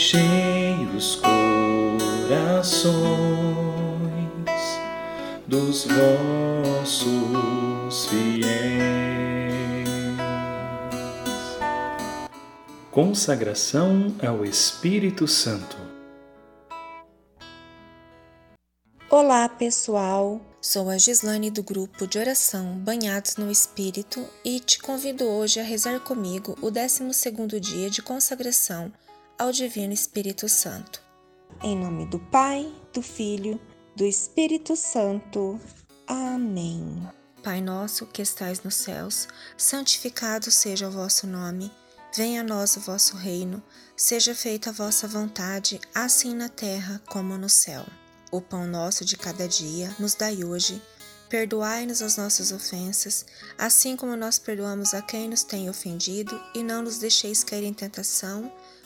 enchei os corações dos vossos fiéis. Consagração ao Espírito Santo. Olá, pessoal. Sou a Gislane do grupo de oração Banhados no Espírito e te convido hoje a rezar comigo o 12º dia de consagração ao Divino Espírito Santo. Em nome do Pai, do Filho, do Espírito Santo. Amém. Pai nosso que estais nos céus, santificado seja o vosso nome. Venha a nós o vosso reino. Seja feita a vossa vontade, assim na terra como no céu. O pão nosso de cada dia nos dai hoje. Perdoai-nos as nossas ofensas, assim como nós perdoamos a quem nos tem ofendido, e não nos deixeis cair em tentação,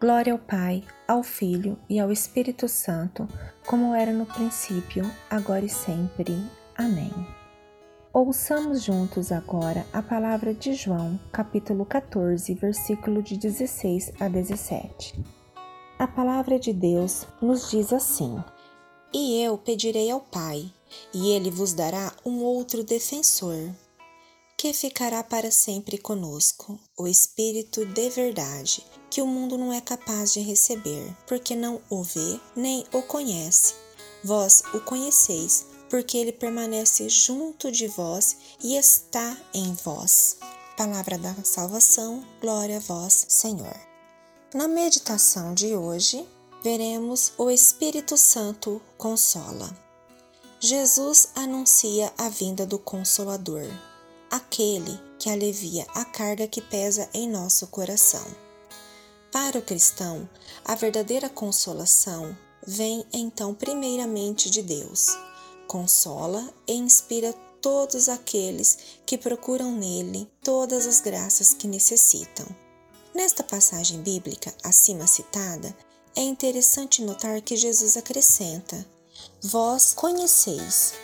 Glória ao Pai, ao Filho e ao Espírito Santo, como era no princípio, agora e sempre. Amém. Ouçamos juntos agora a palavra de João, capítulo 14, versículo de 16 a 17. A palavra de Deus nos diz assim: E eu pedirei ao Pai, e ele vos dará um outro defensor, que ficará para sempre conosco, o Espírito de verdade, que o mundo não é capaz de receber, porque não o vê nem o conhece. Vós o conheceis, porque ele permanece junto de vós e está em vós. Palavra da salvação, glória a vós, Senhor. Na meditação de hoje, veremos o Espírito Santo consola. Jesus anuncia a vinda do Consolador, aquele que alivia a carga que pesa em nosso coração. Para o cristão, a verdadeira consolação vem então primeiramente de Deus consola e inspira todos aqueles que procuram nele todas as graças que necessitam. Nesta passagem bíblica acima citada, é interessante notar que Jesus acrescenta: Vós conheceis.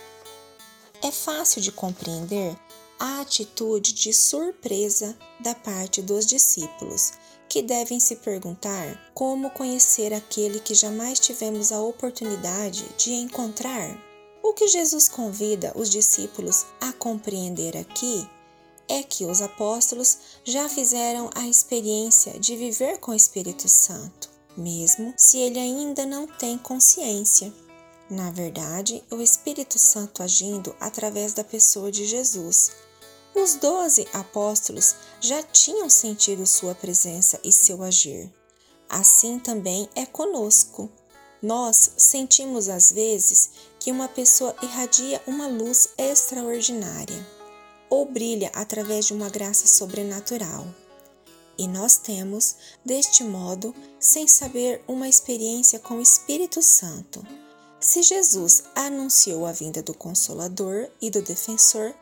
É fácil de compreender a atitude de surpresa da parte dos discípulos, que devem se perguntar como conhecer aquele que jamais tivemos a oportunidade de encontrar. O que Jesus convida os discípulos a compreender aqui é que os apóstolos já fizeram a experiência de viver com o Espírito Santo, mesmo se ele ainda não tem consciência. Na verdade, o Espírito Santo agindo através da pessoa de Jesus. Os doze apóstolos já tinham sentido sua presença e seu agir. Assim também é conosco. Nós sentimos às vezes que uma pessoa irradia uma luz extraordinária ou brilha através de uma graça sobrenatural. E nós temos, deste modo, sem saber, uma experiência com o Espírito Santo. Se Jesus anunciou a vinda do Consolador e do Defensor,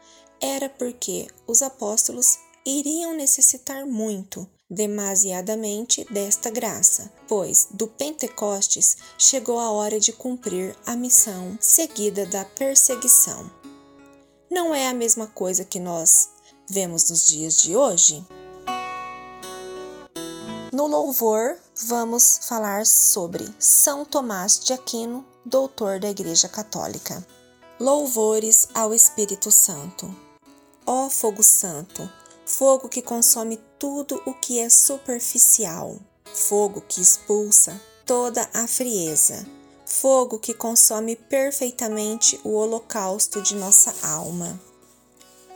era porque os apóstolos iriam necessitar muito demasiadamente desta graça, pois do Pentecostes chegou a hora de cumprir a missão seguida da perseguição. Não é a mesma coisa que nós vemos nos dias de hoje? No louvor, vamos falar sobre São Tomás de Aquino, doutor da Igreja Católica. Louvores ao Espírito Santo. Ó Fogo Santo, fogo que consome tudo o que é superficial, fogo que expulsa toda a frieza, fogo que consome perfeitamente o holocausto de nossa alma.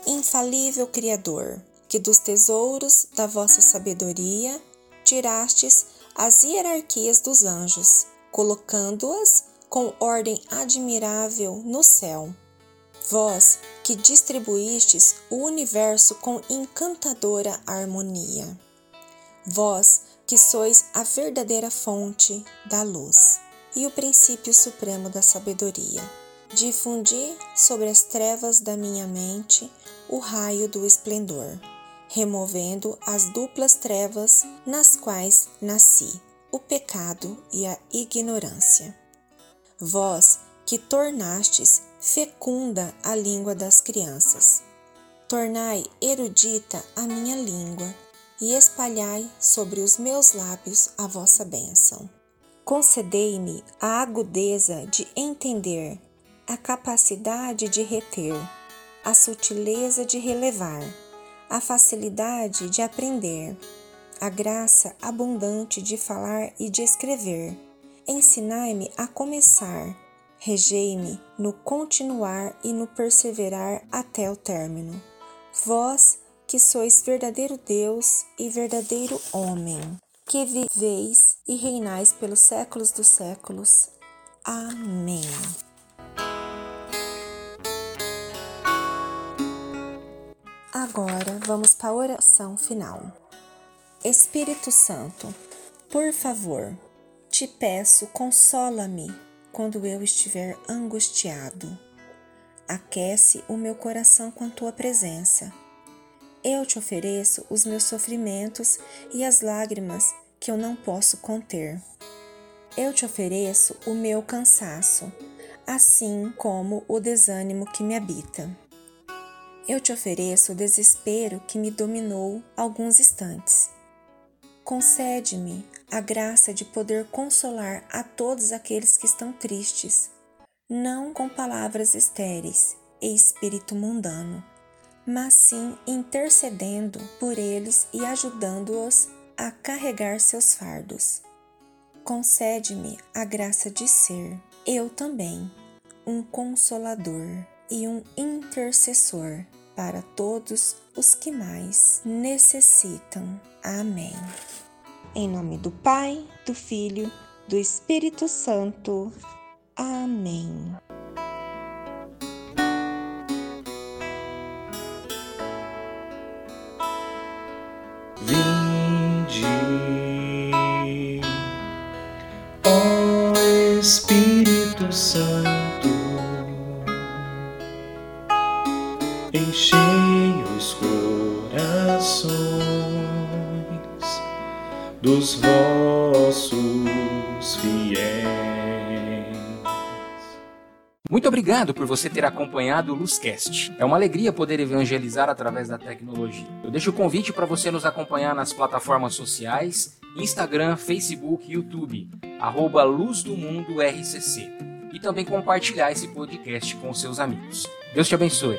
Infalível Criador, que dos tesouros da vossa sabedoria tirastes as hierarquias dos anjos, colocando-as com ordem admirável no céu. Vós que distribuístes o universo com encantadora harmonia. Vós que sois a verdadeira fonte da luz e o princípio supremo da sabedoria. Difundi sobre as trevas da minha mente o raio do esplendor, removendo as duplas trevas nas quais nasci, o pecado e a ignorância. Vós que tornastes fecunda a língua das crianças, tornai erudita a minha língua e espalhai sobre os meus lábios a vossa bênção. Concedei-me a agudeza de entender, a capacidade de reter, a sutileza de relevar, a facilidade de aprender, a graça abundante de falar e de escrever. Ensinai-me a começar, regei-me no continuar e no perseverar até o término. Vós que sois verdadeiro Deus e verdadeiro homem que viveis e reinais pelos séculos dos séculos. Amém. Agora vamos para a oração final. Espírito Santo, por favor, te peço, consola-me quando eu estiver angustiado. Aquece o meu coração com a tua presença eu te ofereço os meus sofrimentos e as lágrimas que eu não posso conter. Eu te ofereço o meu cansaço, assim como o desânimo que me habita. Eu te ofereço o desespero que me dominou alguns instantes. Concede-me a graça de poder consolar a todos aqueles que estão tristes, não com palavras estéreis e espírito mundano mas sim intercedendo por eles e ajudando-os a carregar seus fardos. Concede-me a graça de ser, eu também, um consolador e um intercessor para todos os que mais necessitam. Amém. Em nome do Pai, do Filho, do Espírito Santo. Amém. Enchei os corações dos vossos fiéis. Muito obrigado por você ter acompanhado o Luzcast. É uma alegria poder evangelizar através da tecnologia. Eu deixo o convite para você nos acompanhar nas plataformas sociais, Instagram, Facebook, YouTube arroba Luz do Mundo RCC, e também compartilhar esse podcast com seus amigos. Deus te abençoe.